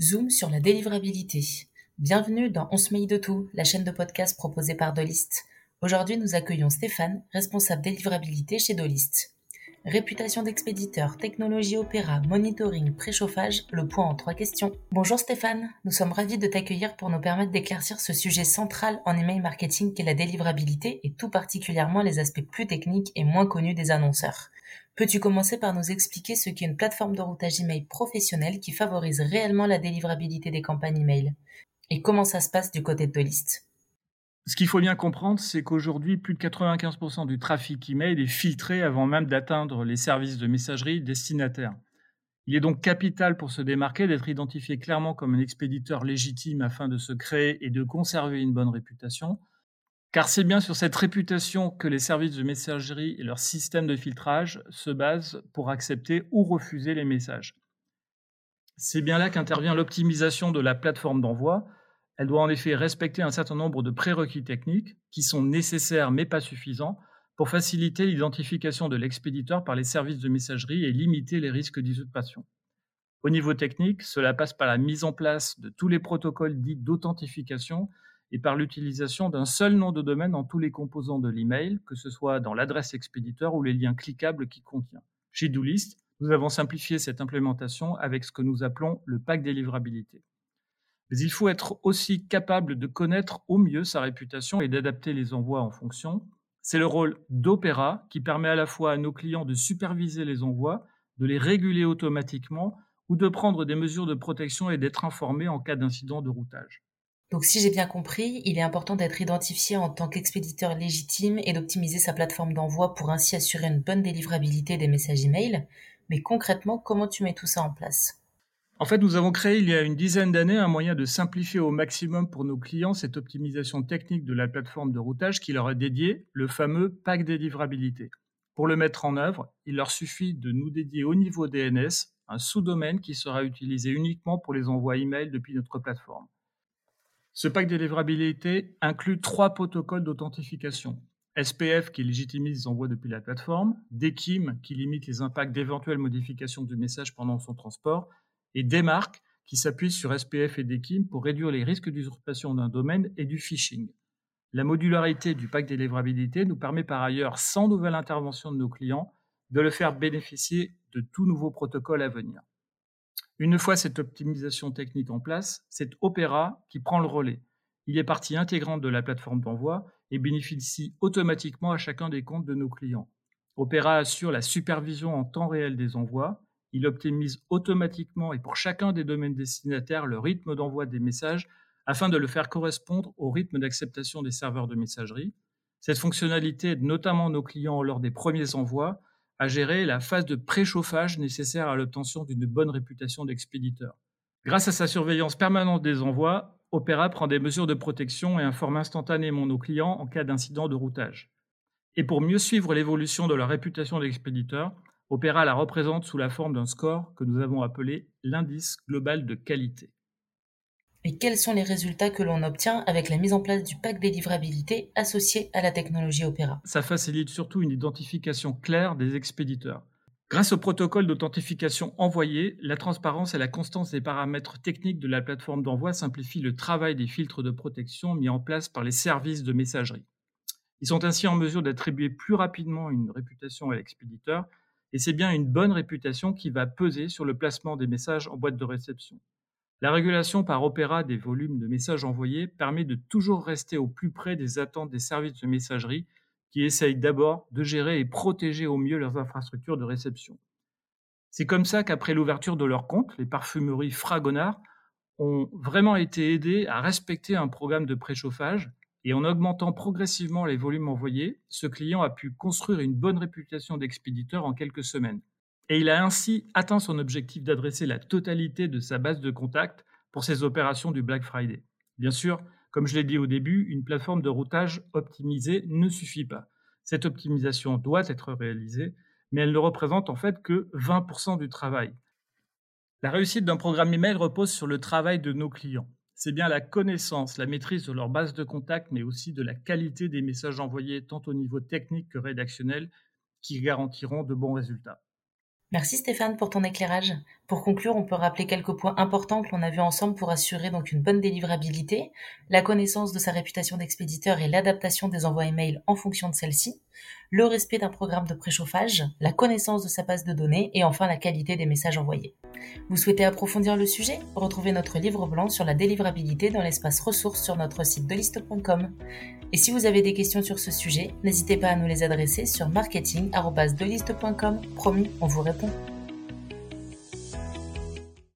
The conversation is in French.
Zoom sur la délivrabilité. Bienvenue dans On se de tout, la chaîne de podcast proposée par Dolist. Aujourd'hui, nous accueillons Stéphane, responsable délivrabilité chez Dolist. Réputation d'expéditeur, technologie opéra, monitoring, préchauffage, le point en trois questions. Bonjour Stéphane, nous sommes ravis de t'accueillir pour nous permettre d'éclaircir ce sujet central en email marketing qu'est la délivrabilité et tout particulièrement les aspects plus techniques et moins connus des annonceurs. Peux-tu commencer par nous expliquer ce qu'est une plateforme de routage email professionnelle qui favorise réellement la délivrabilité des campagnes email? Et comment ça se passe du côté de List ce qu'il faut bien comprendre, c'est qu'aujourd'hui, plus de 95% du trafic email est filtré avant même d'atteindre les services de messagerie destinataires. Il est donc capital pour se démarquer d'être identifié clairement comme un expéditeur légitime afin de se créer et de conserver une bonne réputation, car c'est bien sur cette réputation que les services de messagerie et leur système de filtrage se basent pour accepter ou refuser les messages. C'est bien là qu'intervient l'optimisation de la plateforme d'envoi. Elle doit en effet respecter un certain nombre de prérequis techniques qui sont nécessaires mais pas suffisants pour faciliter l'identification de l'expéditeur par les services de messagerie et limiter les risques d'usurpation. Au niveau technique, cela passe par la mise en place de tous les protocoles dits d'authentification et par l'utilisation d'un seul nom de domaine dans tous les composants de l'email, que ce soit dans l'adresse expéditeur ou les liens cliquables qu'il contient. Chez DoList, nous avons simplifié cette implémentation avec ce que nous appelons le pack délivrabilité. Mais il faut être aussi capable de connaître au mieux sa réputation et d'adapter les envois en fonction. C'est le rôle d'Opera qui permet à la fois à nos clients de superviser les envois, de les réguler automatiquement ou de prendre des mesures de protection et d'être informés en cas d'incident de routage. Donc si j'ai bien compris, il est important d'être identifié en tant qu'expéditeur légitime et d'optimiser sa plateforme d'envoi pour ainsi assurer une bonne délivrabilité des messages email. Mais concrètement, comment tu mets tout ça en place? En fait, nous avons créé il y a une dizaine d'années un moyen de simplifier au maximum pour nos clients cette optimisation technique de la plateforme de routage qui leur est dédiée, le fameux pack délivrabilité. Pour le mettre en œuvre, il leur suffit de nous dédier au niveau DNS un sous-domaine qui sera utilisé uniquement pour les envois email depuis notre plateforme. Ce pack de livrabilité inclut trois protocoles d'authentification. SPF qui légitimise les envois depuis la plateforme, DKIM qui limite les impacts d'éventuelles modifications du message pendant son transport, et DMARC qui s'appuie sur SPF et DKIM pour réduire les risques d'usurpation d'un domaine et du phishing. La modularité du pack de livrabilité nous permet par ailleurs, sans nouvelle intervention de nos clients, de le faire bénéficier de tout nouveau protocole à venir. Une fois cette optimisation technique en place, c'est Opera qui prend le relais. Il est partie intégrante de la plateforme d'envoi et bénéficie automatiquement à chacun des comptes de nos clients. Opera assure la supervision en temps réel des envois. Il optimise automatiquement et pour chacun des domaines destinataires le rythme d'envoi des messages afin de le faire correspondre au rythme d'acceptation des serveurs de messagerie. Cette fonctionnalité aide notamment nos clients lors des premiers envois à gérer la phase de préchauffage nécessaire à l'obtention d'une bonne réputation d'expéditeur. Grâce à sa surveillance permanente des envois, Opera prend des mesures de protection et informe instantanément nos clients en cas d'incident de routage. Et pour mieux suivre l'évolution de leur réputation d'expéditeur, Opera la représente sous la forme d'un score que nous avons appelé l'indice global de qualité. Et quels sont les résultats que l'on obtient avec la mise en place du pack délivrabilité associé à la technologie Opera? Ça facilite surtout une identification claire des expéditeurs. Grâce au protocole d'authentification envoyé, la transparence et la constance des paramètres techniques de la plateforme d'envoi simplifient le travail des filtres de protection mis en place par les services de messagerie. Ils sont ainsi en mesure d'attribuer plus rapidement une réputation à l'expéditeur, et c'est bien une bonne réputation qui va peser sur le placement des messages en boîte de réception. La régulation par Opera des volumes de messages envoyés permet de toujours rester au plus près des attentes des services de messagerie qui essayent d'abord de gérer et protéger au mieux leurs infrastructures de réception. C'est comme ça qu'après l'ouverture de leur compte, les parfumeries Fragonard ont vraiment été aidées à respecter un programme de préchauffage et en augmentant progressivement les volumes envoyés, ce client a pu construire une bonne réputation d'expéditeur en quelques semaines et il a ainsi atteint son objectif d'adresser la totalité de sa base de contacts pour ses opérations du Black Friday. Bien sûr, comme je l'ai dit au début, une plateforme de routage optimisée ne suffit pas. Cette optimisation doit être réalisée, mais elle ne représente en fait que 20% du travail. La réussite d'un programme email repose sur le travail de nos clients. C'est bien la connaissance, la maîtrise de leur base de contacts, mais aussi de la qualité des messages envoyés tant au niveau technique que rédactionnel qui garantiront de bons résultats. Merci Stéphane pour ton éclairage. Pour conclure, on peut rappeler quelques points importants que l'on a vus ensemble pour assurer donc une bonne délivrabilité, la connaissance de sa réputation d'expéditeur et l'adaptation des envois email en fonction de celle-ci, le respect d'un programme de préchauffage, la connaissance de sa base de données et enfin la qualité des messages envoyés. Vous souhaitez approfondir le sujet? Retrouvez notre livre blanc sur la délivrabilité dans l'espace ressources sur notre site deliste.com. Et si vous avez des questions sur ce sujet, n'hésitez pas à nous les adresser sur marketing.deliste.com. Promis, on vous répond.